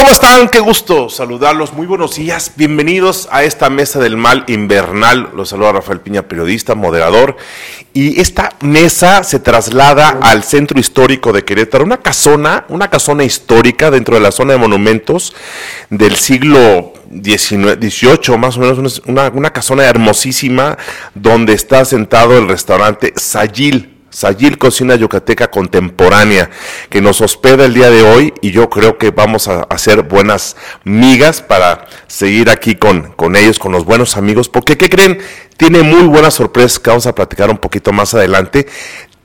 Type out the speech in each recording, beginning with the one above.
¿Cómo están? Qué gusto saludarlos. Muy buenos días. Bienvenidos a esta mesa del mal invernal. Los saluda Rafael Piña, periodista, moderador. Y esta mesa se traslada al centro histórico de Querétaro, una casona, una casona histórica dentro de la zona de monumentos del siglo XVIII, más o menos, una, una casona hermosísima donde está sentado el restaurante Sayil. Sayil Cocina Yucateca Contemporánea, que nos hospeda el día de hoy y yo creo que vamos a hacer buenas migas para seguir aquí con, con ellos, con los buenos amigos, porque ¿qué creen? Tiene muy buenas sorpresas que vamos a platicar un poquito más adelante.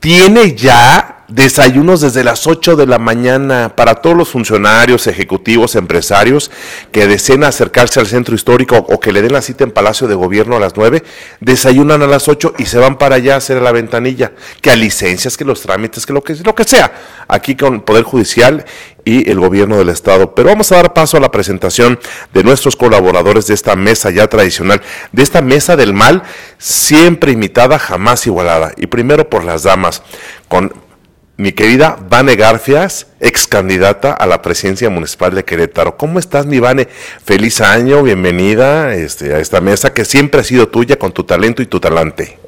Tiene ya desayunos desde las 8 de la mañana para todos los funcionarios, ejecutivos, empresarios que deseen acercarse al centro histórico o que le den la cita en Palacio de Gobierno a las 9, desayunan a las 8 y se van para allá a hacer la ventanilla, que a licencias, que los trámites, que lo que, lo que sea, aquí con el Poder Judicial y el gobierno del estado. Pero vamos a dar paso a la presentación de nuestros colaboradores de esta mesa ya tradicional, de esta mesa del mal, siempre imitada, jamás igualada. Y primero por las damas, con mi querida Vane Garfias, ex candidata a la presidencia municipal de Querétaro. ¿Cómo estás, mi Vane? Feliz año, bienvenida este, a esta mesa que siempre ha sido tuya con tu talento y tu talante.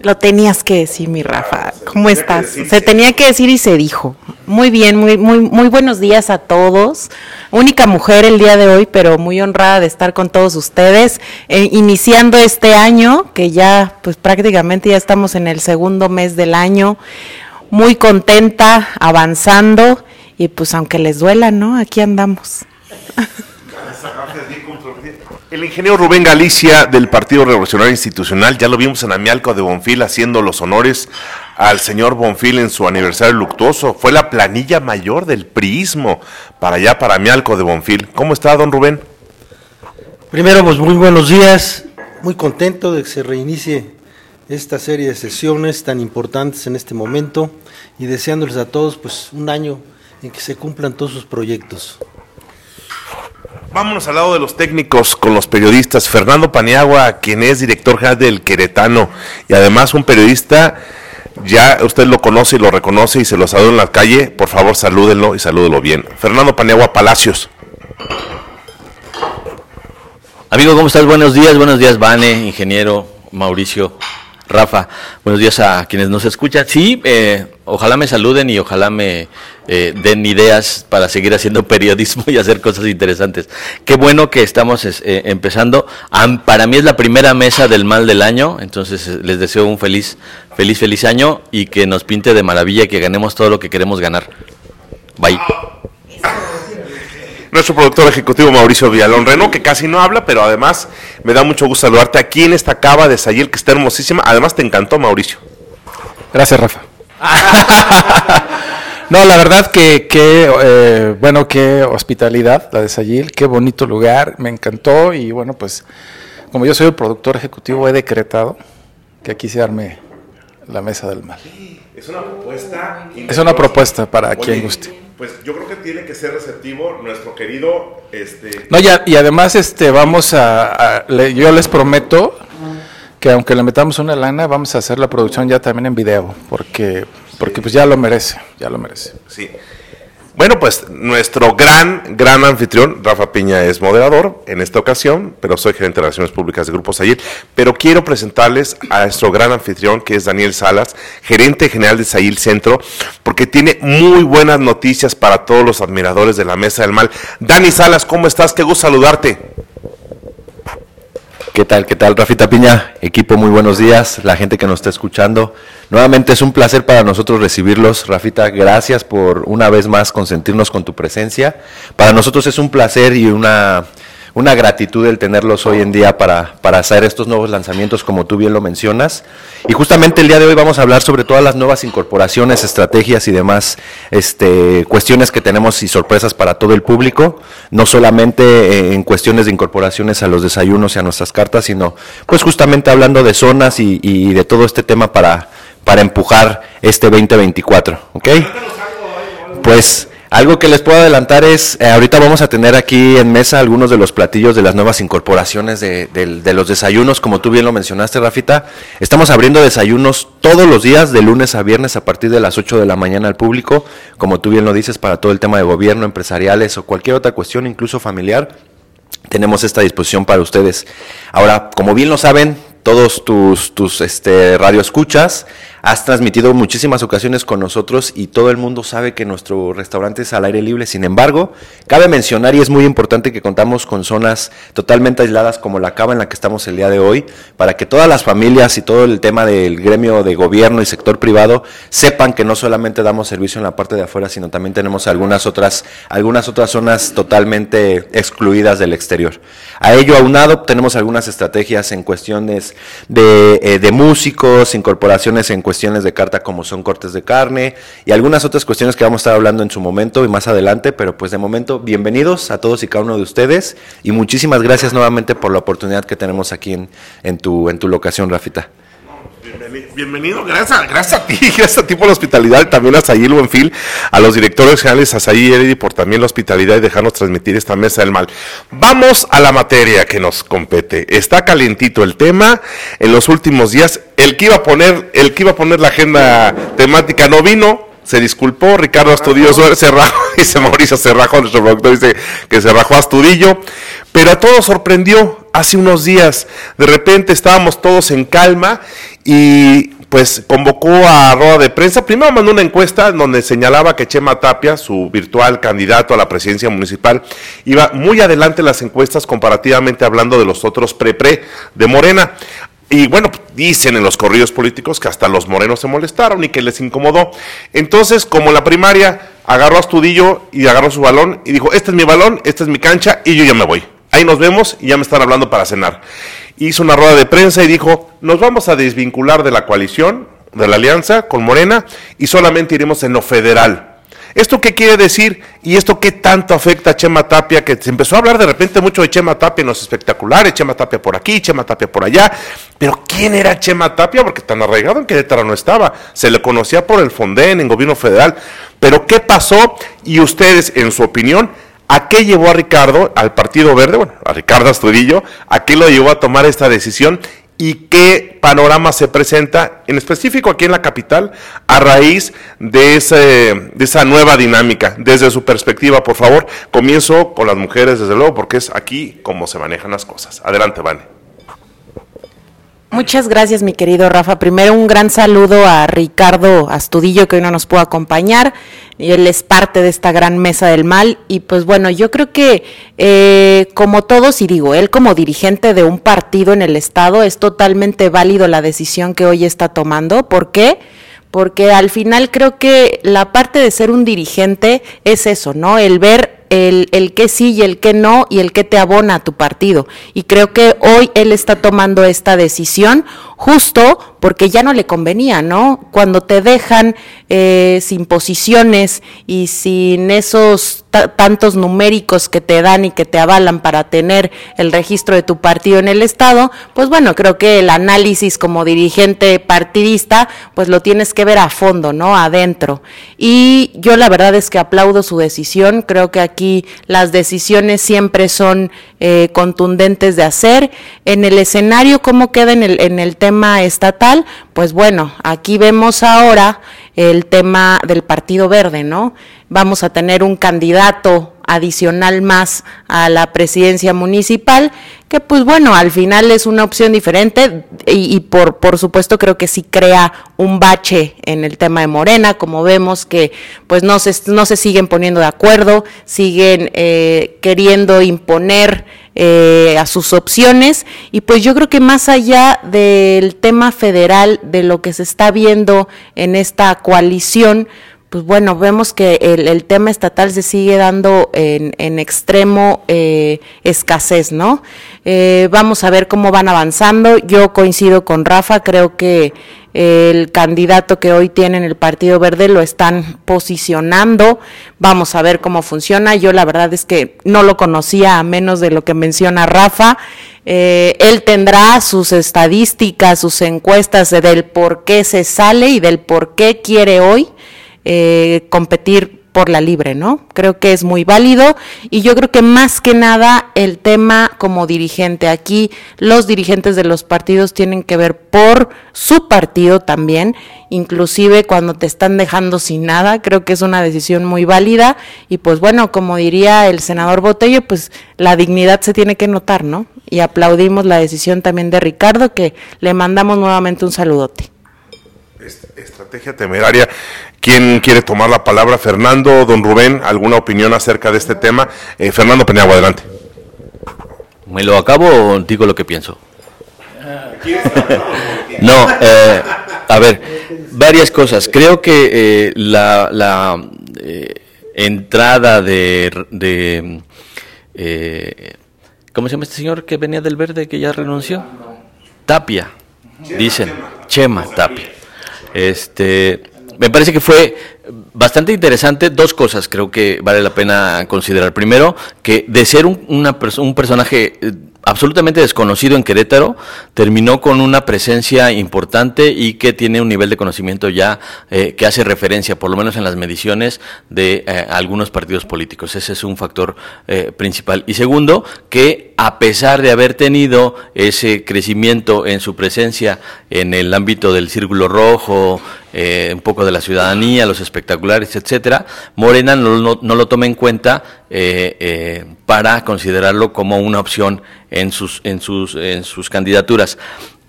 Lo tenías que decir, mi Rafa. ¿Cómo estás? Se tenía que decir y se dijo. Muy bien, muy, muy, muy buenos días a todos. Única mujer el día de hoy, pero muy honrada de estar con todos ustedes, eh, iniciando este año, que ya, pues prácticamente ya estamos en el segundo mes del año muy contenta, avanzando y pues aunque les duela, ¿no? Aquí andamos. El ingeniero Rubén Galicia del Partido Revolucionario Institucional, ya lo vimos en Amialco de Bonfil haciendo los honores al señor Bonfil en su aniversario luctuoso. Fue la planilla mayor del priismo para allá, para Amialco de Bonfil. ¿Cómo está, don Rubén? Primero, pues muy buenos días. Muy contento de que se reinicie esta serie de sesiones tan importantes en este momento y deseándoles a todos pues un año en que se cumplan todos sus proyectos. Vámonos al lado de los técnicos con los periodistas. Fernando Paniagua, quien es director general del Queretano y además un periodista, ya usted lo conoce y lo reconoce y se lo saluda en la calle, por favor salúdenlo y salúdelo bien. Fernando Paniagua Palacios. Amigo, ¿cómo estás? Buenos días, buenos días, Vane, ingeniero Mauricio. Rafa, buenos días a quienes nos escuchan. Sí, eh, ojalá me saluden y ojalá me eh, den ideas para seguir haciendo periodismo y hacer cosas interesantes. Qué bueno que estamos eh, empezando. para mí es la primera mesa del mal del año, entonces les deseo un feliz, feliz, feliz año y que nos pinte de maravilla y que ganemos todo lo que queremos ganar. Bye nuestro productor ejecutivo Mauricio Villalón Reno, que casi no habla, pero además me da mucho gusto saludarte aquí en esta cava de Sayil, que está hermosísima. Además, te encantó, Mauricio. Gracias, Rafa. no, la verdad que, eh, bueno, qué hospitalidad la de Sayil, qué bonito lugar, me encantó y bueno, pues como yo soy el productor ejecutivo, he decretado que aquí se arme la mesa del mal. Es una propuesta. Es una propuesta para quien guste. pues yo creo que tiene que ser receptivo nuestro querido este no ya y además este vamos a, yo les prometo que aunque le metamos una lana vamos a hacer la producción ya también en video porque porque pues ya lo merece ya lo merece. Sí bueno, pues nuestro gran, gran anfitrión, Rafa Piña, es moderador en esta ocasión, pero soy gerente de Relaciones Públicas de Grupo Sayil. Pero quiero presentarles a nuestro gran anfitrión, que es Daniel Salas, gerente general de Sayil Centro, porque tiene muy buenas noticias para todos los admiradores de la Mesa del Mal. Dani Salas, ¿cómo estás? Qué gusto saludarte. ¿Qué tal? ¿Qué tal, Rafita Piña? Equipo, muy buenos días. La gente que nos está escuchando. Nuevamente es un placer para nosotros recibirlos. Rafita, gracias por una vez más consentirnos con tu presencia. Para nosotros es un placer y una una gratitud el tenerlos hoy en día para, para hacer estos nuevos lanzamientos, como tú bien lo mencionas. Y justamente el día de hoy vamos a hablar sobre todas las nuevas incorporaciones, estrategias y demás este, cuestiones que tenemos y sorpresas para todo el público, no solamente en cuestiones de incorporaciones a los desayunos y a nuestras cartas, sino pues justamente hablando de zonas y, y de todo este tema para, para empujar este 2024. ¿ok? Pues Algo que les puedo adelantar es, eh, ahorita vamos a tener aquí en mesa algunos de los platillos de las nuevas incorporaciones de, los desayunos, como tú bien lo mencionaste, Rafita. Estamos abriendo desayunos todos los días, de lunes a viernes, a partir de las 8 de la mañana al público, como tú bien lo dices, para todo el tema de gobierno, empresariales o cualquier otra cuestión, incluso familiar. Tenemos esta disposición para ustedes. Ahora, como bien lo saben, todos tus, tus este, radioescuchas, Has transmitido muchísimas ocasiones con nosotros y todo el mundo sabe que nuestro restaurante es al aire libre. Sin embargo, cabe mencionar y es muy importante que contamos con zonas totalmente aisladas como la cava en la que estamos el día de hoy, para que todas las familias y todo el tema del gremio de gobierno y sector privado sepan que no solamente damos servicio en la parte de afuera, sino también tenemos algunas otras, algunas otras zonas totalmente excluidas del exterior. A ello aunado tenemos algunas estrategias en cuestiones de, eh, de músicos, incorporaciones en cuestiones cuestiones de carta como son cortes de carne y algunas otras cuestiones que vamos a estar hablando en su momento y más adelante, pero pues de momento bienvenidos a todos y cada uno de ustedes y muchísimas gracias nuevamente por la oportunidad que tenemos aquí en, en, tu, en tu locación, Rafita. Bienvenido, gracias, gracias a ti, gracias a ti por la hospitalidad, también a Sayil Buenfil, a los directores generales, a Sayil y Eridi por también la hospitalidad y dejarnos transmitir esta mesa del mal. Vamos a la materia que nos compete. Está calientito el tema. En los últimos días, el que iba a poner, el que iba a poner la agenda temática no vino, se disculpó, Ricardo Astudillo se rajó, dice Mauricio Cerrajo, nuestro productor dice que se rajó Astudillo, pero a todos sorprendió hace unos días, de repente estábamos todos en calma y pues convocó a rueda de prensa. Primero mandó una encuesta donde señalaba que Chema Tapia, su virtual candidato a la presidencia municipal, iba muy adelante en las encuestas comparativamente hablando de los otros pre-pre de Morena. Y bueno, dicen en los corridos políticos que hasta los morenos se molestaron y que les incomodó. Entonces, como la primaria, agarró a Astudillo y agarró su balón y dijo, este es mi balón, esta es mi cancha y yo ya me voy. Ahí nos vemos y ya me están hablando para cenar hizo una rueda de prensa y dijo, nos vamos a desvincular de la coalición, de la alianza con Morena y solamente iremos en lo federal. ¿Esto qué quiere decir? ¿Y esto qué tanto afecta a Chema Tapia? Que se empezó a hablar de repente mucho de Chema Tapia en los espectaculares, Chema Tapia por aquí, Chema Tapia por allá. Pero ¿quién era Chema Tapia? Porque tan arraigado en Querétaro no estaba. Se le conocía por el Fonden en gobierno federal. Pero ¿qué pasó? Y ustedes, en su opinión, ¿A qué llevó a Ricardo, al Partido Verde, bueno, a Ricardo Astudillo, a qué lo llevó a tomar esta decisión y qué panorama se presenta, en específico aquí en la capital, a raíz de, ese, de esa nueva dinámica? Desde su perspectiva, por favor, comienzo con las mujeres, desde luego, porque es aquí como se manejan las cosas. Adelante, Vane. Muchas gracias, mi querido Rafa. Primero, un gran saludo a Ricardo Astudillo, que hoy no nos pudo acompañar. Y él es parte de esta gran mesa del mal. Y pues bueno, yo creo que, eh, como todos, y digo, él como dirigente de un partido en el Estado, es totalmente válido la decisión que hoy está tomando. ¿Por qué? Porque al final creo que la parte de ser un dirigente es eso, ¿no? El ver el, el que sí y el que no y el que te abona a tu partido. Y creo que hoy él está tomando esta decisión justo porque ya no le convenía, ¿no? Cuando te dejan eh, sin posiciones y sin esos tantos numéricos que te dan y que te avalan para tener el registro de tu partido en el Estado, pues bueno, creo que el análisis como dirigente partidista, pues lo tienes que ver a fondo, ¿no? Adentro. Y yo la verdad es que aplaudo su decisión, creo que aquí las decisiones siempre son eh, contundentes de hacer. En el escenario, ¿cómo queda en el, en el tema estatal? Pues bueno, aquí vemos ahora el tema del Partido Verde, ¿no? Vamos a tener un candidato adicional más a la presidencia municipal, que pues bueno, al final es una opción diferente y, por, por supuesto creo que sí crea un bache en el tema de Morena, como vemos que pues no se, no se siguen poniendo de acuerdo, siguen eh, queriendo imponer eh, a sus opciones y pues yo creo que más allá del tema federal, de lo que se está viendo en esta coalición, pues bueno, vemos que el, tema estatal se sigue dando en, extremo eh, escasez, ¿no? Eh, vamos a ver cómo van avanzando. Yo coincido con Rafa, creo que el candidato que hoy tiene el Partido Verde lo están posicionando. Vamos a ver cómo funciona. Yo la verdad es que no lo conocía a menos de lo que menciona Rafa. Eh, él tendrá sus estadísticas, sus encuestas del por qué se sale y del por qué quiere hoy eh, competir por la libre, ¿no? Creo que es muy válido y yo creo que más que nada el tema como dirigente, aquí los dirigentes de los partidos tienen que ver por su partido también, inclusive cuando te están dejando sin nada, creo que es una decisión muy válida y pues bueno, como diría el senador Botello, pues la dignidad se tiene que notar, ¿no? Y aplaudimos la decisión también de Ricardo, que le mandamos nuevamente un saludote. Estrategia temeraria. ¿Quién quiere tomar la palabra? Fernando, don Rubén, ¿alguna opinión acerca de este tema? Eh, Fernando Peñagua, adelante. ¿Me lo acabo o digo lo que pienso? No, eh, a ver, varias cosas. Creo que eh, la, entrada de, de ¿cómo se llama este señor que venía del verde que ya renunció? Tapia, dicen, Chema Tapia. Este, me parece que fue bastante interesante. Dos cosas creo que vale la pena considerar. Primero, que de ser un, una, un personaje eh, absolutamente desconocido en Querétaro, terminó con una presencia importante y que tiene un nivel de conocimiento ya eh, que hace referencia, por lo menos en las mediciones, de eh, algunos partidos políticos. Ese es un factor eh, principal. Y segundo, que a pesar de haber tenido ese crecimiento en su presencia en el ámbito del Círculo Rojo, un poco de la ciudadanía, los espectaculares, etcétera, Morena no, lo toma en cuenta para considerarlo como una opción en sus, en sus, en sus candidaturas.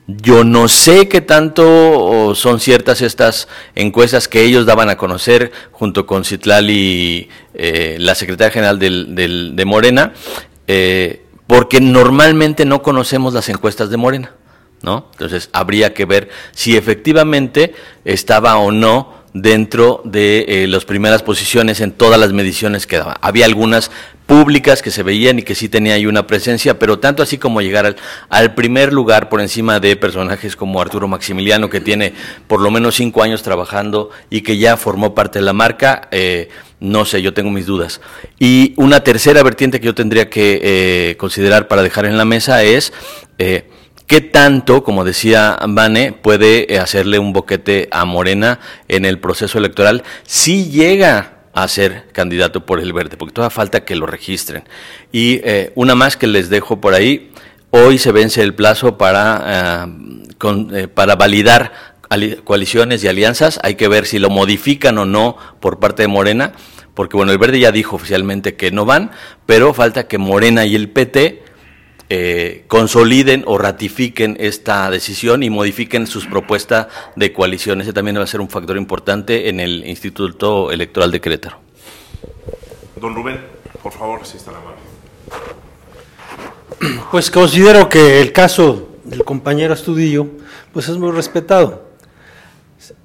Yo no sé qué tanto son ciertas estas encuestas que ellos daban a conocer junto con Citlali, eh, la secretaria general de Morena, eh, porque normalmente no conocemos las encuestas de Morena, ¿no? Entonces habría que ver si efectivamente estaba o no dentro de eh, las primeras posiciones en todas las mediciones que daba. Había algunas públicas que se veían y que sí tenía ahí una presencia, pero tanto así como llegar al, primer lugar por encima de personajes como Arturo Maximiliano, que tiene por lo menos cinco años trabajando y que ya formó parte de la marca, eh, no sé, yo tengo mis dudas. Y una tercera vertiente que yo tendría que eh, considerar para dejar en la mesa es... ¿Qué tanto, como decía Vane, puede hacerle un boquete a Morena en el proceso electoral si llega a ser candidato por el verde, porque todavía falta que lo registren. Y eh, una más que les dejo por ahí, hoy se vence el plazo para, eh, eh, para validar coaliciones y alianzas, hay que ver si lo modifican o no por parte de Morena, porque bueno, el verde ya dijo oficialmente que no van, pero falta que Morena y el PT eh, consoliden o ratifiquen esta decisión y modifiquen sus propuestas de coalición. Ese también va a ser un factor importante en el Instituto Electoral de Querétaro. Don Rubén, por favor, si está la mano. Pues considero que el caso del compañero Astudillo pues es muy respetado.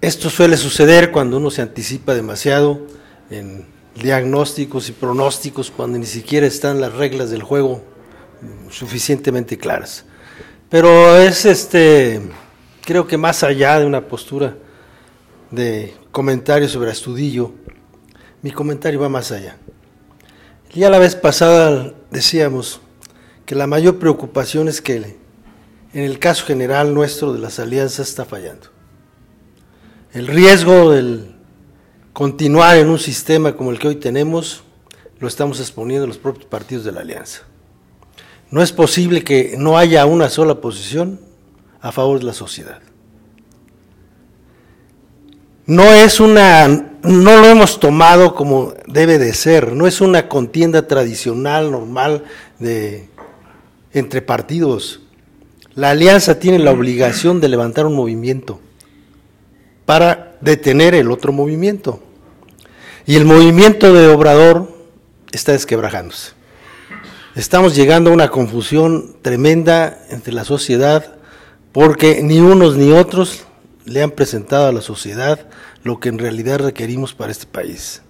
Esto suele suceder cuando uno se anticipa demasiado en diagnósticos y pronósticos, cuando ni siquiera están las reglas del juego suficientemente claras. Pero es este, creo que más allá de una postura de comentario sobre Astudillo, mi comentario va más allá. Ya la vez pasada decíamos que la mayor preocupación es que en el caso general nuestro de las alianzas está fallando. El riesgo del continuar en un sistema como el que hoy tenemos lo estamos exponiendo los propios partidos de la alianza. No es posible que no haya una sola posición a favor de la sociedad. No es una, no lo hemos tomado como debe de ser, no es una contienda tradicional, normal, de, entre partidos. La alianza tiene la obligación de levantar un movimiento para detener el otro movimiento. Y el movimiento de Obrador está desquebrajándose. Estamos llegando a una confusión tremenda entre la sociedad porque ni unos ni otros le han presentado a la sociedad lo que en realidad requerimos para este país.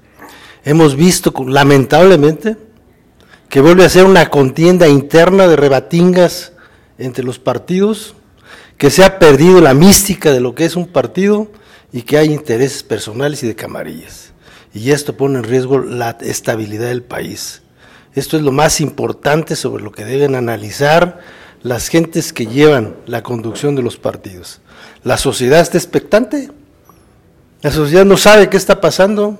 Hemos visto lamentablemente que vuelve a ser una contienda interna de rebatingas entre los partidos, que se ha perdido la mística de lo que es un partido y que hay intereses personales y de camarillas. Y esto pone en riesgo la estabilidad del país. Esto es lo más importante sobre lo que deben analizar las gentes que llevan la conducción de los partidos. La sociedad está expectante. La sociedad no sabe qué está pasando.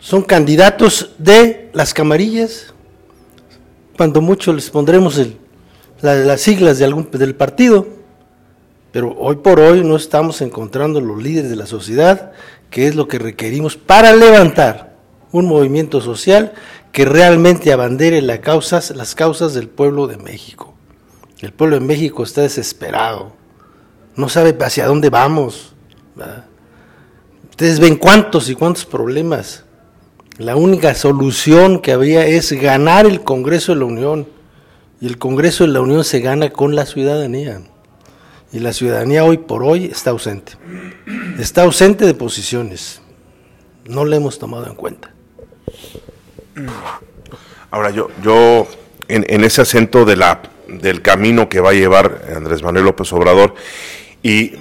son candidatos de las camarillas, cuando mucho les pondremos las siglas de algún, del partido, pero hoy por hoy no estamos encontrando los líderes de la sociedad, que es lo que requerimos para levantar un movimiento social que realmente abandere las causas, las causas del pueblo de México. El pueblo de México está desesperado, no sabe hacia dónde vamos. Ustedes ven cuántos y cuántos problemas. La única solución que habría es ganar el Congreso de la Unión. Y el Congreso de la Unión se gana con la ciudadanía. Y la ciudadanía hoy por hoy está ausente. Está ausente de posiciones. No le hemos tomado en cuenta. Ahora yo, yo en, en ese acento de la, del camino que va a llevar Andrés Manuel López Obrador y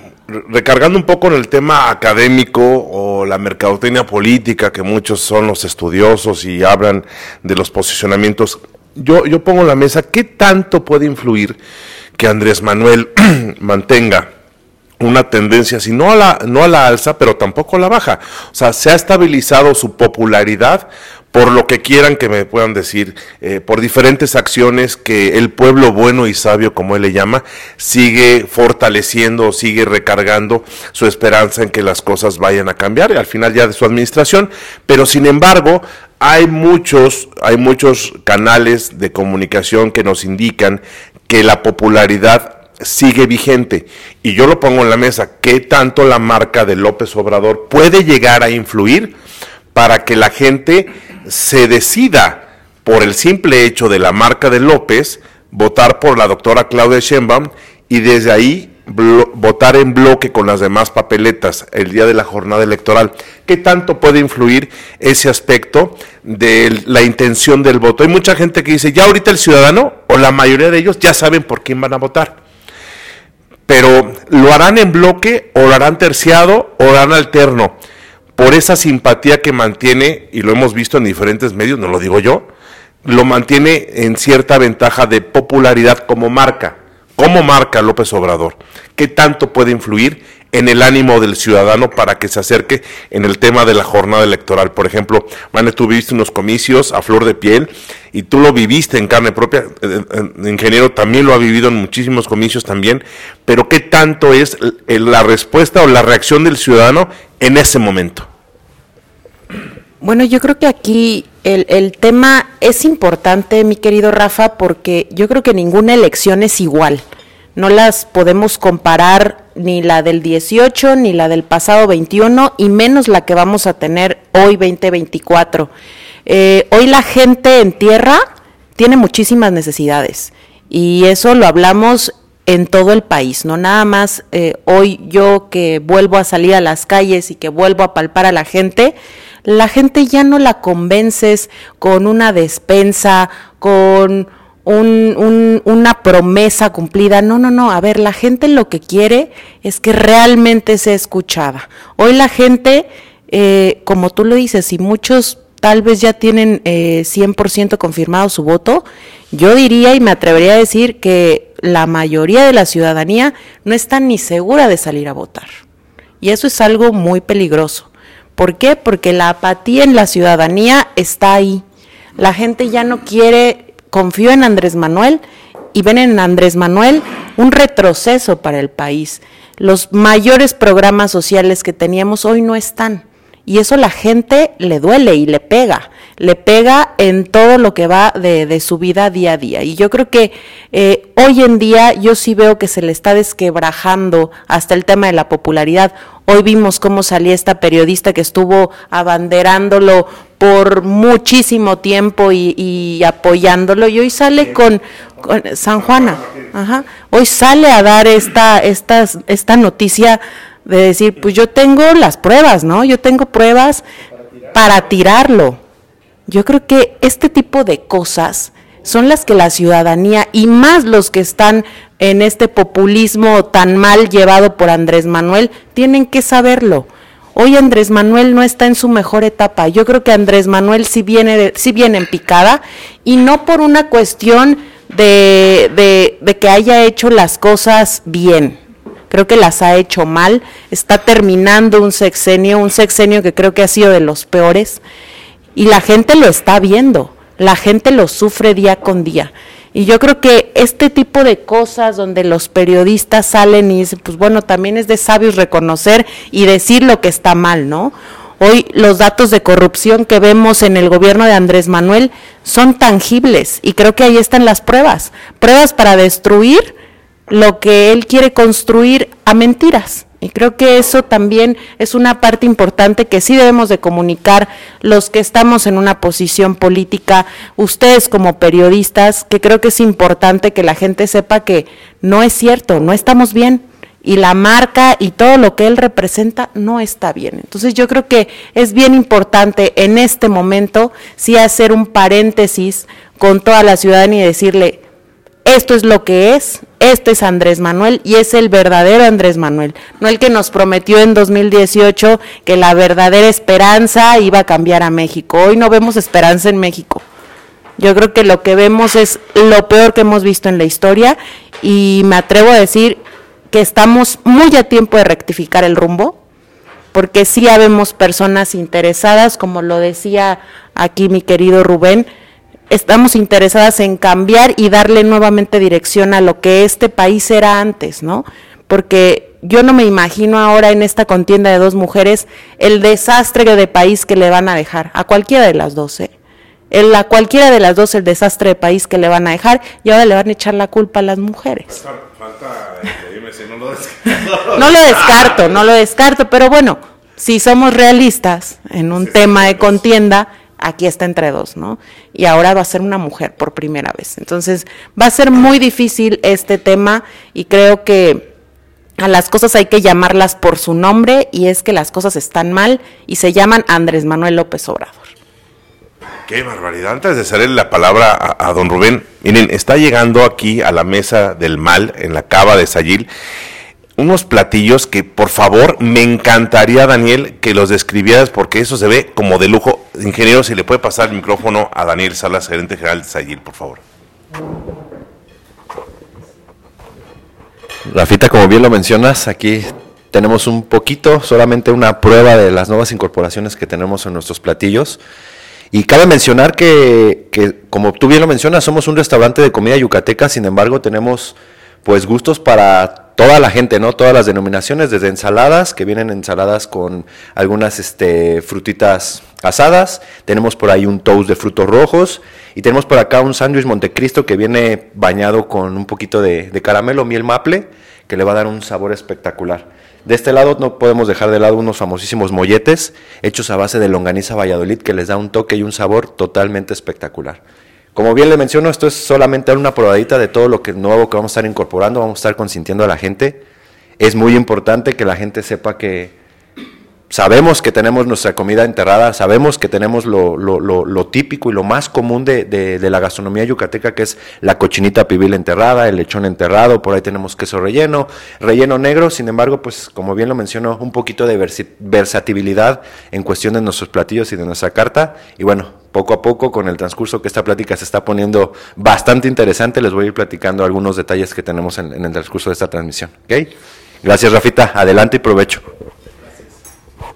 recargando un poco en el tema académico o la mercadotecnia política, que muchos son los estudiosos y hablan de los posicionamientos, yo, yo pongo en la mesa, ¿qué tanto puede influir que Andrés Manuel mantenga una tendencia, si no a, la, no a la alza, pero tampoco a la baja? O sea, se ha estabilizado su popularidad por lo que quieran que me puedan decir, eh, por diferentes acciones que el pueblo bueno y sabio, como él le llama, sigue fortaleciendo, sigue recargando su esperanza en que las cosas vayan a cambiar, al final ya de su administración, pero sin embargo, hay muchos, hay muchos canales de comunicación que nos indican que la popularidad sigue vigente. Y yo lo pongo en la mesa, ¿qué tanto la marca de López Obrador puede llegar a influir para que la gente se decida por el simple hecho de la marca de López votar por la doctora Claudia Sheinbaum y desde ahí votar en bloque con las demás papeletas el día de la jornada electoral. ¿Qué tanto puede influir ese aspecto de la intención del voto? Hay mucha gente que dice, ya ahorita el ciudadano o la mayoría de ellos ya saben por quién van a votar. Pero lo harán en bloque o lo harán terciado o lo harán alterno por esa simpatía que mantiene, y lo hemos visto en diferentes medios, no lo digo yo, lo mantiene en cierta ventaja de popularidad como marca, como marca López Obrador. ¿Qué tanto puede influir en el ánimo del ciudadano para que se acerque en el tema de la jornada electoral? Por ejemplo, Mane, tú viviste unos comicios a flor de piel y tú lo viviste en carne propia, el eh, eh, ingeniero también lo ha vivido en muchísimos comicios también, pero ¿qué tanto es la respuesta o la reacción del ciudadano en ese momento? Bueno, yo creo que aquí el, el, tema es importante, mi querido Rafa, porque yo creo que ninguna elección es igual. No las podemos comparar ni la del 18 ni la del pasado 21 y menos la que vamos a tener hoy 2024. Eh, hoy la gente en tierra tiene muchísimas necesidades y eso lo hablamos en todo el país, no nada más eh, hoy yo que vuelvo a salir a las calles y que vuelvo a palpar a la gente, la gente ya no la convences con una despensa, con un, una promesa cumplida. No, no, no. A ver, la gente lo que quiere es que realmente sea escuchada. Hoy la gente, eh, como tú lo dices, y muchos tal vez ya tienen eh, 100% confirmado su voto, yo diría y me atrevería a decir que la mayoría de la ciudadanía no está ni segura de salir a votar. Y eso es algo muy peligroso. ¿Por qué? Porque la apatía en la ciudadanía está ahí. La gente ya no quiere, confió en Andrés Manuel y ven en Andrés Manuel un retroceso para el país. Los mayores programas sociales que teníamos hoy no están. Y eso la gente le duele y le pega, le pega en todo lo que va de, su vida día a día. Y yo creo que eh, hoy en día yo sí veo que se le está desquebrajando hasta el tema de la popularidad. Hoy vimos cómo salía esta periodista que estuvo abanderándolo por muchísimo tiempo y, apoyándolo y hoy sale con, San Juana, Ajá. hoy sale a dar esta, esta, esta noticia de decir, pues yo tengo las pruebas, ¿no? Yo tengo pruebas para tirarlo. Yo creo que este tipo de cosas son las que la ciudadanía y más los que están en este populismo tan mal llevado por Andrés Manuel tienen que saberlo. Hoy Andrés Manuel no está en su mejor etapa. Yo creo que Andrés Manuel sí viene, sí viene en picada y no por una cuestión de, de, de que haya hecho las cosas bien creo que las ha hecho mal, está terminando un sexenio, un sexenio que creo que ha sido de los peores. Y la gente lo está viendo, la gente lo sufre día con día. Y yo creo que este tipo de cosas donde los periodistas salen y dicen, pues bueno, también es de sabios reconocer y decir lo que está mal, ¿no? Hoy los datos de corrupción que vemos en el gobierno de Andrés Manuel son tangibles y creo que ahí están las pruebas, pruebas para destruir lo que él quiere construir a mentiras. Y creo que eso también es una parte importante que sí debemos de comunicar los que estamos en una posición política, ustedes como periodistas, que creo que es importante que la gente sepa que no es cierto, no estamos bien y la marca y todo lo que él representa no está bien. Entonces yo creo que es bien importante en este momento sí hacer un paréntesis con toda la ciudadanía y decirle, esto es lo que es, este es Andrés Manuel y es el verdadero Andrés Manuel, no el que nos prometió en 2018 que la verdadera esperanza iba a cambiar a México. Hoy no vemos esperanza en México. Yo creo que lo que vemos es lo peor que hemos visto en la historia y me atrevo a decir que estamos muy a tiempo de rectificar el rumbo, porque sí habemos personas interesadas, como lo decía aquí mi querido Rubén, estamos interesadas en cambiar y darle nuevamente dirección a lo que este país era antes, ¿no? Porque yo no me imagino ahora en esta contienda de dos mujeres el desastre de país que le van a dejar, a cualquiera de las dos, ¿eh? El, a cualquiera de las dos el desastre de país que le van a dejar y ahora le van a echar la culpa a las mujeres. no lo descarto, no lo descarto, pero bueno, si somos realistas en un tema de contienda, aquí está entre dos, ¿no? Y ahora va a ser una mujer por primera vez. Entonces, va a ser muy difícil este tema y creo que a las cosas hay que llamarlas por su nombre y es que las cosas están mal y se llaman Andrés Manuel López Obrador. Qué barbaridad. Antes de hacerle la palabra a, don Rubén, miren, está llegando aquí a la mesa del mal en la cava de Sayil unos platillos que por favor me encantaría, Daniel, que los describieras porque eso se ve como de lujo. Ingeniero, si le puede pasar el micrófono a Daniel Salas, gerente general de Sayil, por favor. Rafita, como bien lo mencionas, aquí tenemos un poquito, solamente una prueba de las nuevas incorporaciones que tenemos en nuestros platillos. Y cabe mencionar que, que, como tú bien lo mencionas, somos un restaurante de comida yucateca, sin embargo tenemos pues gustos para toda la gente, ¿no? Todas las denominaciones, desde ensaladas, que vienen ensaladas con algunas este, frutitas asadas, tenemos por ahí un toast de frutos rojos y tenemos por acá un sándwich Montecristo que viene bañado con un poquito de, de caramelo, miel maple, que le va a dar un sabor espectacular. De este lado no podemos dejar de lado unos famosísimos molletes hechos a base de longaniza Valladolid que les da un toque y un sabor totalmente espectacular. Como bien le menciono, esto es solamente una probadita de todo lo que nuevo que vamos a estar incorporando, vamos a estar consintiendo a la gente. Es muy importante que la gente sepa que sabemos que tenemos nuestra comida enterrada, sabemos que tenemos lo, lo, lo, típico y lo más común de, de, de, la gastronomía yucateca, que es la cochinita pibil enterrada, el lechón enterrado, por ahí tenemos queso relleno, relleno negro, sin embargo, pues como bien lo menciono, un poquito de versatilidad en cuestión de nuestros platillos y de nuestra carta, y bueno, poco a poco, con el transcurso que esta plática se está poniendo bastante interesante, les voy a ir platicando algunos detalles que tenemos en, en el transcurso de esta transmisión. ¿okay? Gracias, Rafita. Adelante y provecho.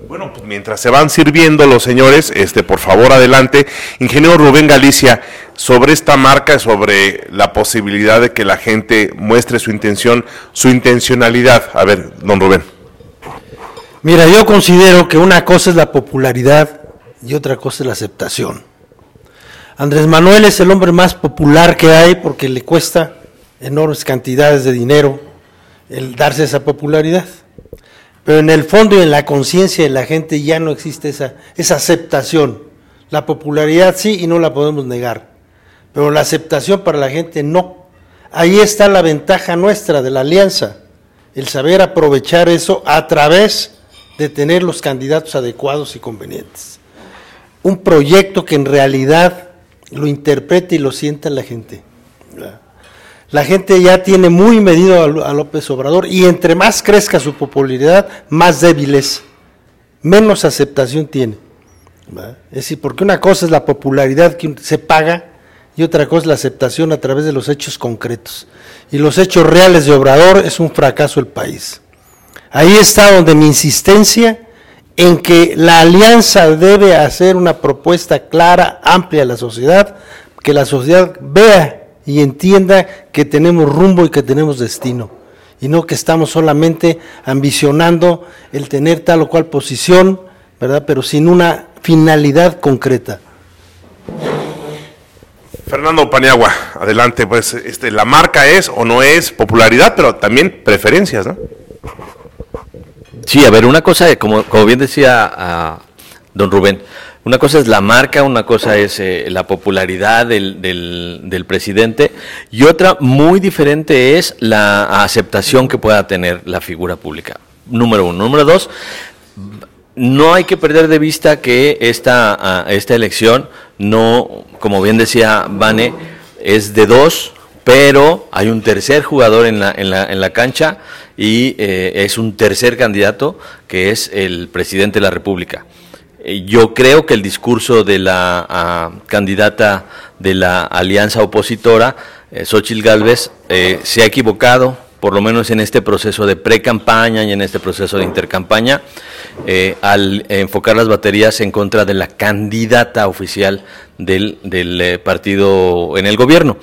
Bueno, pues mientras se van sirviendo los señores, este, por favor, adelante. Ingeniero Rubén Galicia, sobre esta marca, sobre la posibilidad de que la gente muestre su intención, su intencionalidad. A ver, don Rubén. Mira, yo considero que una cosa es la popularidad y otra cosa es la aceptación. Andrés Manuel es el hombre más popular que hay porque le cuesta enormes cantidades de dinero el darse esa popularidad. Pero en el fondo y en la conciencia de la gente ya no existe esa, esa aceptación. La popularidad sí y no la podemos negar, pero la aceptación para la gente no. Ahí está la ventaja nuestra de la alianza, el saber aprovechar eso a través de tener los candidatos adecuados y convenientes un proyecto que en realidad lo interprete y lo sienta la gente. La gente ya tiene muy medido a López Obrador y entre más crezca su popularidad, más débil es, menos aceptación tiene. Es decir, porque una cosa es la popularidad que se paga y otra cosa es la aceptación a través de los hechos concretos. Y los hechos reales de Obrador es un fracaso el país. Ahí está donde mi insistencia en que la alianza debe hacer una propuesta clara, amplia a la sociedad, que la sociedad vea y entienda que tenemos rumbo y que tenemos destino, y no que estamos solamente ambicionando el tener tal o cual posición, ¿verdad? Pero sin una finalidad concreta. Fernando Paniagua, adelante, pues este, la marca es o no es popularidad, pero también preferencias, ¿no? Sí, a ver, una cosa, como, como bien decía a don Rubén, una cosa es la marca, una cosa es eh, la popularidad del, del, presidente y otra muy diferente es la aceptación que pueda tener la figura pública. Número uno. Número dos, no hay que perder de vista que esta, esta elección no, como bien decía Vane, es de dos, pero hay un tercer jugador en la, en la, en la cancha y eh, es un tercer candidato que es el presidente de la República. Eh, yo creo que el discurso de la candidata de la alianza opositora, eh, Xochitl Gálvez, eh, se ha equivocado, por lo menos en este proceso de pre-campaña y en este proceso de intercampaña, eh, al enfocar las baterías en contra de la candidata oficial del, del partido en el gobierno.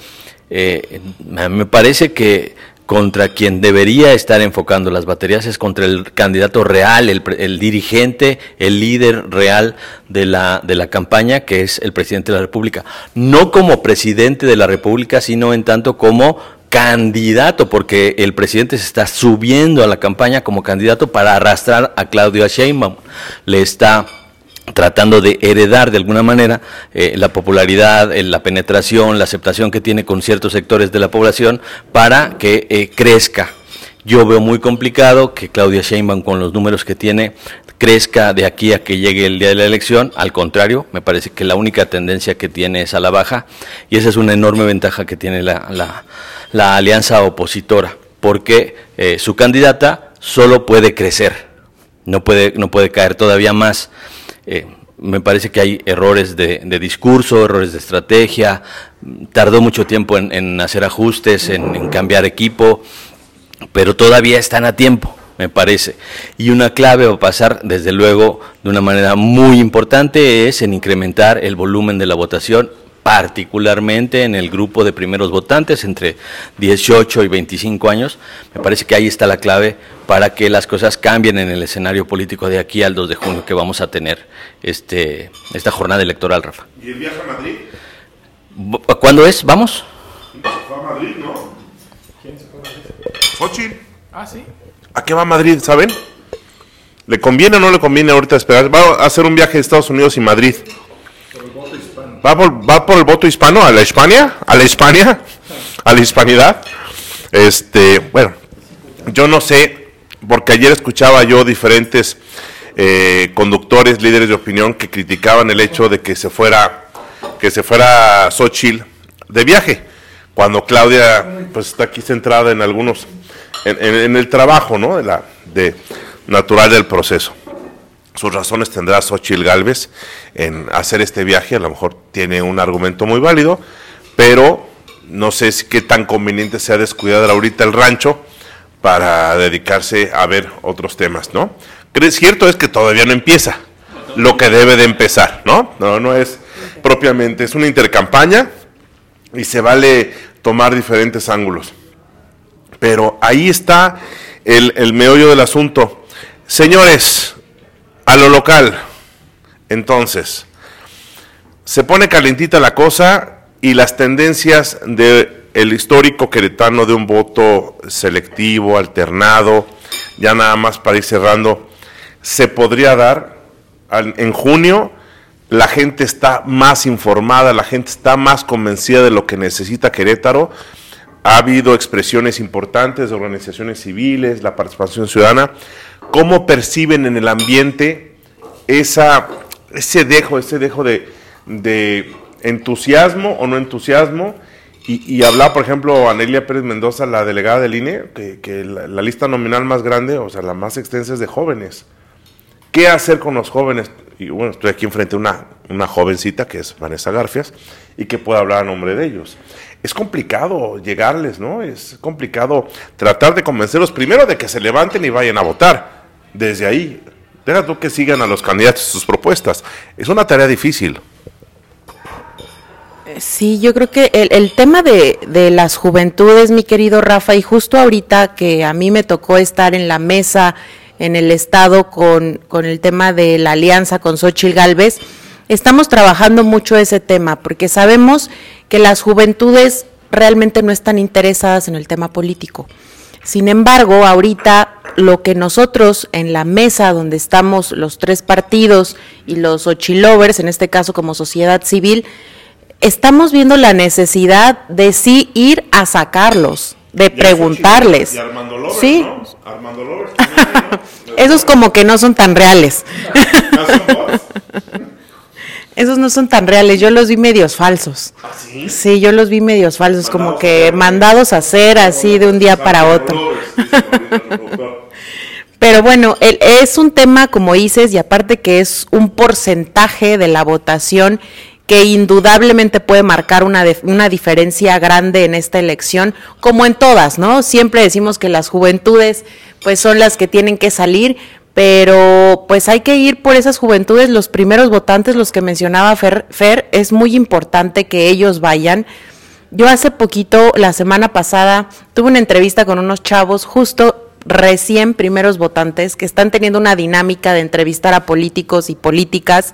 Me parece que contra quien debería estar enfocando las baterías es contra el candidato real, el, el, dirigente, el líder real de la, de la campaña, que es el presidente de la República. No como presidente de la República, sino en tanto como candidato, porque el presidente se está subiendo a la campaña como candidato para arrastrar a Claudio Sheinbaum. Le está tratando de heredar de alguna manera eh, la popularidad, eh, la penetración, la aceptación que tiene con ciertos sectores de la población para que eh, crezca. Yo veo muy complicado que Claudia Sheinbaum con los números que tiene crezca de aquí a que llegue el día de la elección, al contrario, me parece que la única tendencia que tiene es a la baja y esa es una enorme ventaja que tiene la, la, alianza opositora, porque su candidata solo puede crecer, no puede, no puede caer todavía más. Eh, me parece que hay errores de, discurso, errores de estrategia, tardó mucho tiempo en, en hacer ajustes, en, en, cambiar equipo, pero todavía están a tiempo, me parece. Y una clave va a pasar, desde luego, de una manera muy importante, es en incrementar el volumen de la votación particularmente en el grupo de primeros votantes entre 18 y 25 años. Me parece que ahí está la clave para que las cosas cambien en el escenario político de aquí al 2 de junio que vamos a tener este, esta jornada electoral, Rafa. ¿Y el viaje a Madrid? ¿Cuándo es? ¿Vamos? Se fue a Madrid, ¿no? ¿Quién se fue a Madrid? Xochitl. Ah, sí. ¿A qué va a Madrid, saben? ¿Le conviene o no le conviene ahorita esperar? Va a hacer un viaje de Estados Unidos y Madrid. ¿Va por, ¿Va por el voto hispano? ¿A la Hispania? ¿A la Hispania? ¿A la hispanidad? Este, bueno, yo no sé, porque ayer escuchaba yo diferentes eh, conductores, líderes de opinión que criticaban el hecho de que se fuera, que se fuera Xochitl de viaje, cuando Claudia pues está aquí centrada en algunos, en, en, el trabajo, ¿no? De la, de natural del proceso sus razones tendrá Xochitl Galvez en hacer este viaje, a lo mejor tiene un argumento muy válido, pero no sé si qué tan conveniente sea descuidar ahorita el rancho para dedicarse a ver otros temas, ¿no? Cierto es que todavía no empieza lo que debe de empezar, ¿no? No, no es propiamente, es una intercampaña y se vale tomar diferentes ángulos. Pero ahí está el, el meollo del asunto. Señores, a lo local. Entonces, se pone calentita la cosa y las tendencias del el histórico queretano de un voto selectivo, alternado, ya nada más para ir cerrando, se podría dar en junio. La gente está más informada, la gente está más convencida de lo que necesita Querétaro. Ha habido expresiones importantes de organizaciones civiles, la participación ciudadana. ¿Cómo perciben en el ambiente esa, ese dejo, ese dejo de, de entusiasmo o no entusiasmo? Y, y, hablaba, por ejemplo, Anelia Pérez Mendoza, la delegada del INE, que, que la, lista nominal más grande, o sea, la más extensa es de jóvenes. ¿Qué hacer con los jóvenes? Y bueno, estoy aquí enfrente de una, una jovencita que es Vanessa Garfias y que puede hablar a nombre de ellos. Es complicado llegarles, ¿no? Es complicado tratar de convencerlos primero de que se levanten y vayan a votar. Desde ahí, Deja que sigan a los candidatos sus propuestas. Es una tarea difícil. Sí, yo creo que el, el tema de, de, las juventudes, mi querido Rafa, y justo ahorita que a mí me tocó estar en la mesa en el Estado con, con el tema de la alianza con Xochitl Galvez, estamos trabajando mucho ese tema, porque sabemos que las juventudes realmente no están interesadas en el tema político. Sin embargo, ahorita lo que nosotros en la mesa donde estamos los tres partidos y los ochilovers, en este caso como sociedad civil, estamos viendo la necesidad de sí ir a sacarlos, de preguntarles. Y Armando Lovers, sí. ¿no? Armando Lovers. Esos como que no son tan reales. Esos no son tan reales, yo los vi medios falsos. ¿Ah, sí? Sí, yo los vi medios falsos, como Mandados que mandados a hacer así de un día para otro. Lovers, dice ahorita el productor. Pero bueno, el- es un tema, como dices, y aparte que es un porcentaje de la votación que indudablemente puede marcar una, def- una diferencia grande en esta elección, como en todas, ¿no? Siempre decimos que las juventudes pues son las que tienen que salir, pero pues hay que ir por esas juventudes, los primeros votantes, los que mencionaba Fer, Fer es muy importante que ellos vayan. Yo hace poquito, la semana pasada, tuve una entrevista con unos chavos justo recién primeros votantes que están teniendo una dinámica de entrevistar a políticos y políticas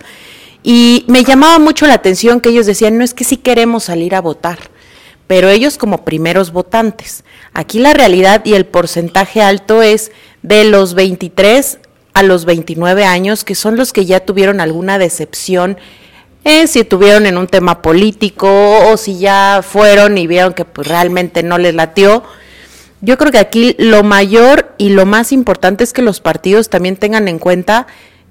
y me llamaba mucho la atención que ellos decían, no es que sí queremos salir a votar, pero ellos como primeros votantes. Aquí la realidad y el porcentaje alto es de los 23 a los 29 años, que son los que ya tuvieron alguna decepción eh, si estuvieron en un tema político o si ya fueron y vieron que pues, realmente no les latió. Yo creo que aquí lo mayor y lo más importante es que los partidos también tengan en cuenta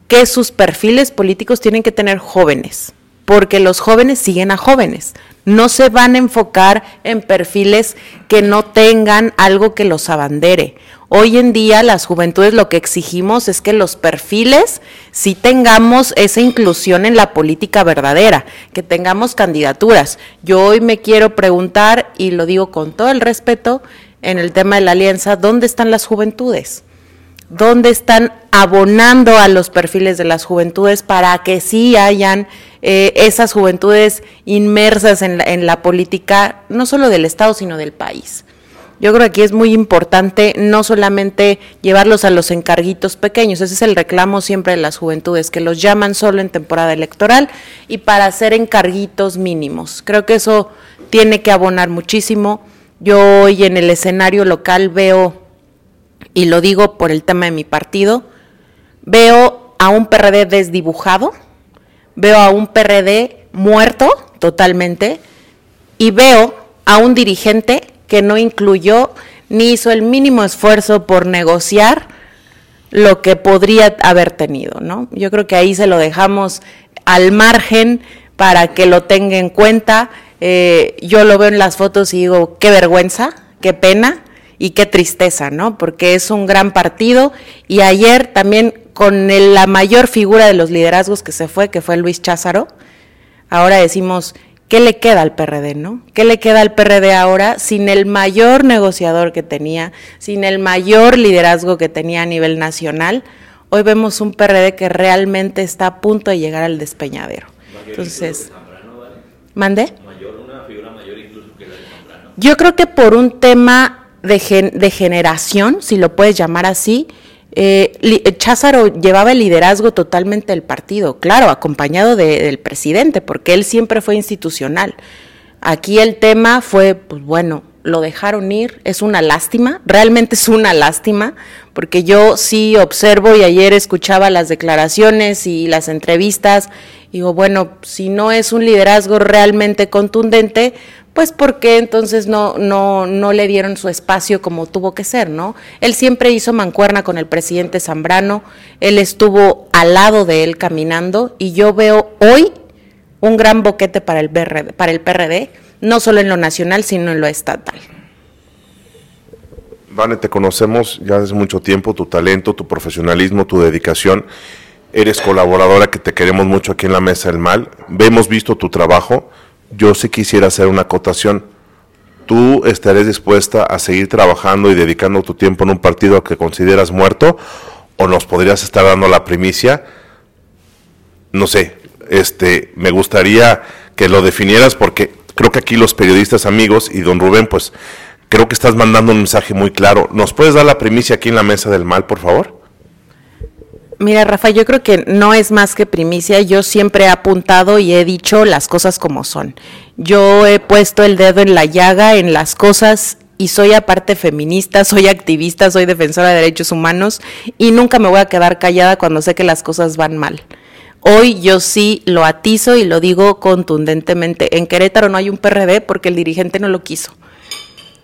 que sus perfiles políticos tienen que tener jóvenes, porque los jóvenes siguen a jóvenes. No se van a enfocar en perfiles que no tengan algo que los abandere. Hoy en día las juventudes lo que exigimos es que los perfiles sí tengamos esa inclusión en la política verdadera, que tengamos candidaturas. Yo hoy me quiero preguntar, y lo digo con todo el respeto, en el tema de la alianza, ¿dónde están las juventudes? ¿Dónde están abonando a los perfiles de las juventudes para que sí hayan eh, esas juventudes inmersas en la, en la política, no solo del Estado, sino del país? Yo creo que aquí es muy importante no solamente llevarlos a los encarguitos pequeños, ese es el reclamo siempre de las juventudes, que los llaman solo en temporada electoral y para hacer encarguitos mínimos. Creo que eso tiene que abonar muchísimo. Yo hoy en el escenario local veo, y lo digo por el tema de mi partido, veo a un PRD desdibujado, veo a un PRD muerto totalmente y veo a un dirigente que no incluyó ni hizo el mínimo esfuerzo por negociar lo que podría haber tenido, ¿no? Yo creo que ahí se lo dejamos al margen para que lo tenga en cuenta. Eh, yo lo veo en las fotos y digo, qué vergüenza, qué pena y qué tristeza, ¿no? Porque es un gran partido y ayer también con el- la mayor figura de los liderazgos que se fue, que fue Luis Cházaro, ahora decimos, ¿qué le queda al PRD, no? ¿Qué le queda al PRD ahora sin el mayor negociador que tenía, sin el mayor liderazgo que tenía a nivel nacional? Hoy vemos un PRD que realmente está a punto de llegar al despeñadero. Entonces, ¿mande? Yo creo que por un tema de, gen- de generación, si lo puedes llamar así, eh, Li- Cházaro llevaba el liderazgo totalmente del partido, claro, acompañado de- del presidente, porque él siempre fue institucional. Aquí el tema fue, pues bueno, lo dejaron ir, es una lástima, realmente es una lástima, porque yo sí observo y ayer escuchaba las declaraciones y las entrevistas, y digo, bueno, si no es un liderazgo realmente contundente, pues ¿por qué entonces no, no, no le dieron su espacio como tuvo que ser, ¿no? Él siempre hizo mancuerna con el presidente Zambrano, él estuvo al lado de él caminando, y yo veo hoy un gran boquete para el, BRD para el PRD, no solo en lo nacional, sino en lo estatal. Vane, te conocemos ya desde mucho tiempo, tu talento, tu profesionalismo, tu dedicación. Eres colaboradora que te queremos mucho aquí en la Mesa del Mal. Hemos visto tu trabajo. Yo sí quisiera hacer una acotación. ¿Tú estarías dispuesta a seguir trabajando y dedicando tu tiempo en un partido que consideras muerto? o nos podrías estar dando la primicia, no sé, este, me gustaría que lo definieras porque creo que aquí los periodistas amigos y don Rubén, pues creo que estás mandando un mensaje muy claro. ¿Nos puedes dar la primicia aquí en la mesa del mal, por favor? Mira, Rafa, yo creo que no es más que primicia. Yo siempre he apuntado y he dicho las cosas como son. Yo he puesto el dedo en la llaga en las cosas y soy aparte feminista, soy activista, soy defensora de derechos humanos y nunca me voy a quedar callada cuando sé que las cosas van mal. Hoy yo sí lo atizo y lo digo contundentemente. En Querétaro no hay un PRD porque el dirigente no lo quiso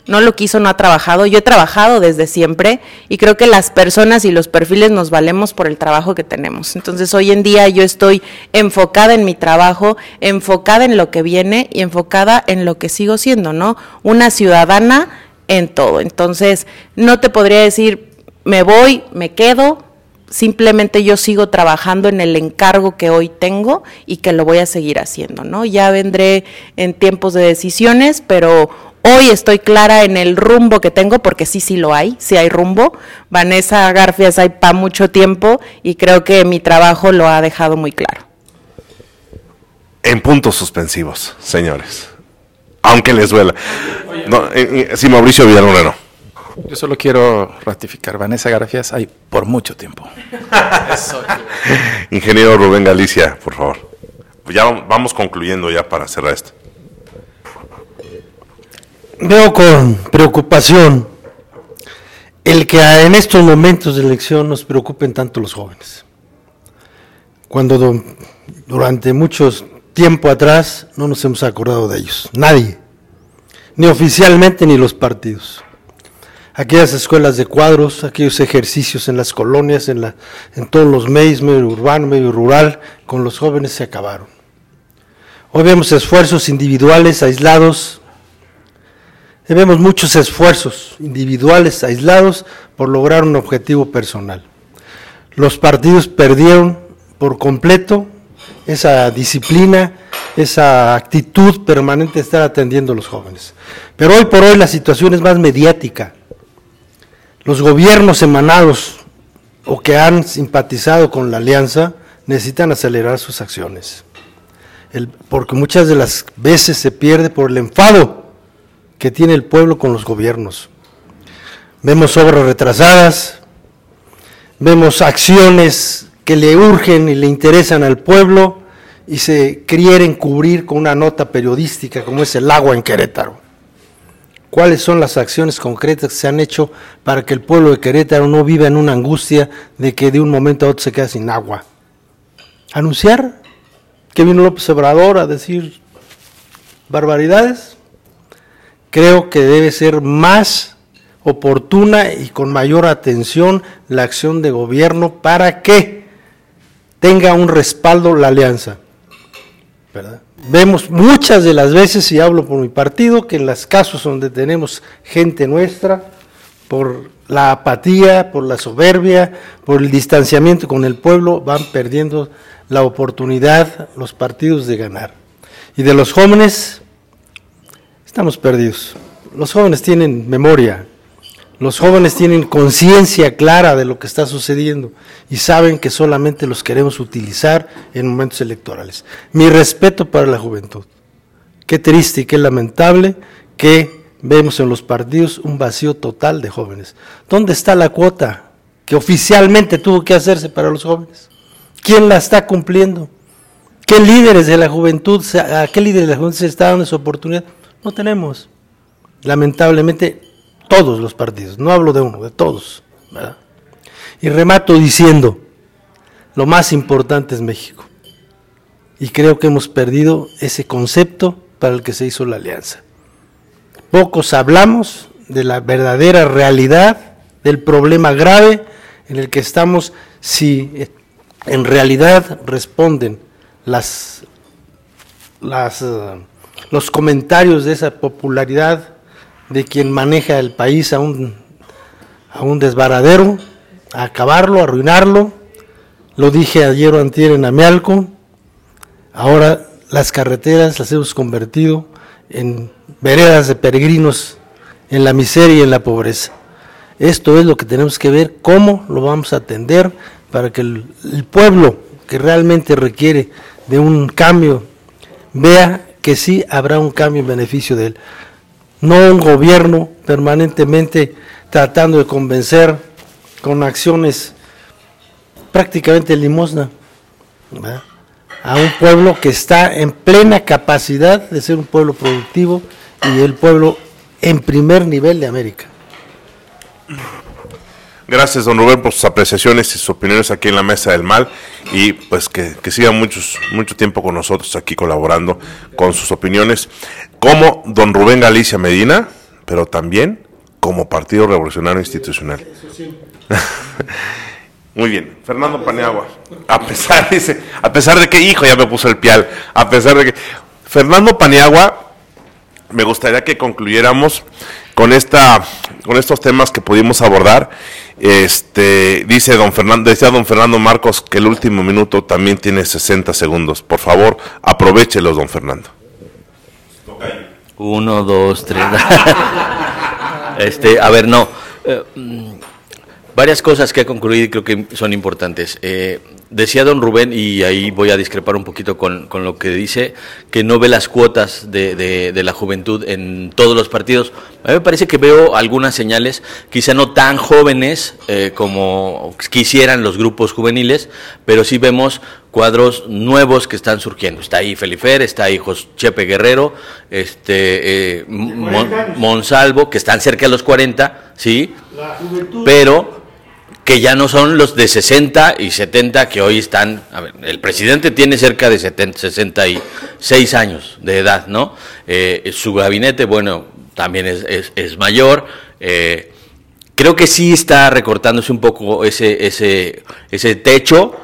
no lo quiso, no ha trabajado. Yo he trabajado desde siempre y creo que las personas y los perfiles nos valemos por el trabajo que tenemos. Entonces hoy en día yo estoy enfocada en mi trabajo, enfocada en lo que viene y enfocada en lo que sigo siendo, ¿no? Una ciudadana en todo. Entonces no te podría decir, me voy, me quedo. Simplemente yo sigo trabajando en el encargo que hoy tengo y que lo voy a seguir haciendo, ¿no? Ya vendré en tiempos de decisiones, pero Hoy estoy clara en el rumbo que tengo, porque sí, sí lo hay, sí hay rumbo. Vanessa Garfias hay para mucho tiempo y creo que mi trabajo lo ha dejado muy claro. En puntos suspensivos, señores. Aunque les duela. No, eh, eh, sí, Mauricio Villalona no. Yo solo quiero ratificar, Vanessa Garfias hay por mucho tiempo. Ingeniero Rubén Galicia, por favor. Ya vamos concluyendo ya para cerrar esto. Veo con preocupación el que en estos momentos de elección nos preocupen tanto los jóvenes. Cuando durante mucho tiempo atrás no nos hemos acordado de ellos, nadie, ni oficialmente ni los partidos. Aquellas escuelas de cuadros, aquellos ejercicios en las colonias, en, la, todos los medios, medio urbano, medio rural, con los jóvenes se acabaron. Hoy vemos esfuerzos individuales, aislados, Debemos muchos esfuerzos individuales, aislados, por lograr un objetivo personal. Los partidos perdieron por completo esa disciplina, esa actitud permanente de estar atendiendo a los jóvenes. Pero hoy por hoy la situación es más mediática. Los gobiernos emanados o que han simpatizado con la alianza necesitan acelerar sus acciones. porque muchas de las veces se pierde por el enfado que tiene el pueblo con los gobiernos. Vemos obras retrasadas, vemos acciones que le urgen y le interesan al pueblo y se quieren cubrir con una nota periodística como es el agua en Querétaro. ¿Cuáles son las acciones concretas que se han hecho para que el pueblo de Querétaro no viva en una angustia de que de un momento a otro se queda sin agua? ¿Anunciar que vino López Obrador a decir barbaridades? Creo que debe ser más oportuna y con mayor atención la acción de gobierno para que tenga un respaldo la alianza. Vemos muchas de las veces, y hablo por mi partido, que en los casos donde tenemos gente nuestra, por la apatía, por la soberbia, por el distanciamiento con el pueblo, van perdiendo la oportunidad los partidos de ganar. Y de los jóvenes, Estamos perdidos. Los jóvenes tienen memoria, los jóvenes tienen conciencia clara de lo que está sucediendo y saben que solamente los queremos utilizar en momentos electorales. Mi respeto para la juventud. Qué triste y qué lamentable que vemos en los partidos un vacío total de jóvenes. ¿Dónde está la cuota que oficialmente tuvo que hacerse para los jóvenes? ¿Quién la está cumpliendo? ¿Qué líderes de la juventud, a qué líderes de la juventud se está dando esa oportunidad? No tenemos. Lamentablemente, todos los partidos, no hablo de uno, de todos. Y remato diciendo, lo más importante es México. Y creo que hemos perdido ese concepto para el que se hizo la alianza. Pocos hablamos de la verdadera realidad, del problema grave en el que estamos, si eh, en realidad responden las, las eh, los comentarios de esa popularidad de quien maneja el país a un, a un desbaradero, a acabarlo, a arruinarlo. Lo dije ayer o antier en Amialco. Ahora las carreteras las hemos convertido en veredas de peregrinos en la miseria y en la pobreza. Esto es lo que tenemos que ver, cómo lo vamos a atender para que el, el pueblo que realmente requiere de un cambio vea que sí habrá un cambio en beneficio de él. No un gobierno permanentemente tratando de convencer con acciones prácticamente limosna a un pueblo que está en plena capacidad de ser un pueblo productivo y el pueblo en primer nivel de América. Gracias, don Rubén, por sus apreciaciones y sus opiniones aquí en la Mesa del Mal y pues que, que siga muchos, mucho tiempo con nosotros aquí colaborando con sus opiniones, como don Rubén Galicia Medina, pero también como Partido Revolucionario Institucional. Muy bien, Fernando Paniagua, a pesar, dice, a pesar de que, hijo, ya me puso el pial, a pesar de que, Fernando Paniagua, me gustaría que concluyéramos con esta, con estos temas que pudimos abordar. Este, dice don Fernando, decía don Fernando Marcos que el último minuto también tiene 60 segundos. Por favor, aprovechelos, don Fernando. Uno, dos, tres. este, a ver, no. Eh, mm, varias cosas que concluir creo que son importantes. Eh, decía don Rubén, y ahí voy a discrepar un poquito con, con lo que dice, que no ve las cuotas de, de- de la juventud en todos los partidos. A mí me parece que veo algunas señales, quizá no tan jóvenes eh, como quisieran los grupos juveniles, pero sí vemos cuadros nuevos que están surgiendo. Está ahí Felifer, está ahí Jos- Chepe Guerrero, este eh, Mon- Monsalvo, que están cerca de los 40, ¿sí? Pero que ya no son los de 60 y 70 que hoy están, a ver, el presidente tiene cerca de 70, 66 años de edad, ¿no? Eh, su gabinete, bueno, también es, es- es mayor. eh, creo que sí está recortándose un poco ese, ese, ese techo.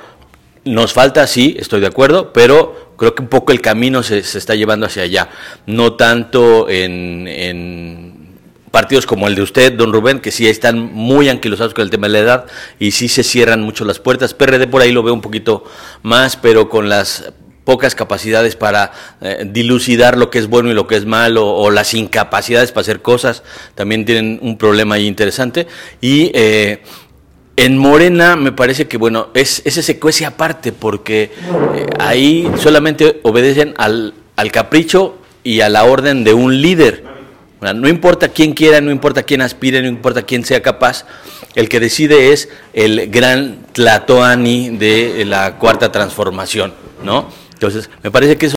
Nos falta, sí, estoy de acuerdo, pero creo que un poco el camino se, se está llevando hacia allá. No tanto en, en partidos como el de usted, don Rubén, que sí están muy anquilosados con el tema de la edad y sí se cierran mucho las puertas. PRD por ahí lo veo un poquito más, pero con las pocas capacidades para eh, dilucidar lo que es bueno y lo que es malo, o las incapacidades para hacer cosas, también tienen un problema ahí interesante. Y eh, en Morena me parece que, bueno, es, ese se cuece aparte, porque eh, ahí solamente obedecen al, al capricho y a la orden de un líder. No importa quién quiera, no importa quién aspire, no importa quién sea capaz, el que decide es el gran Tlatoani de la cuarta transformación, ¿no? Entonces, me parece que eso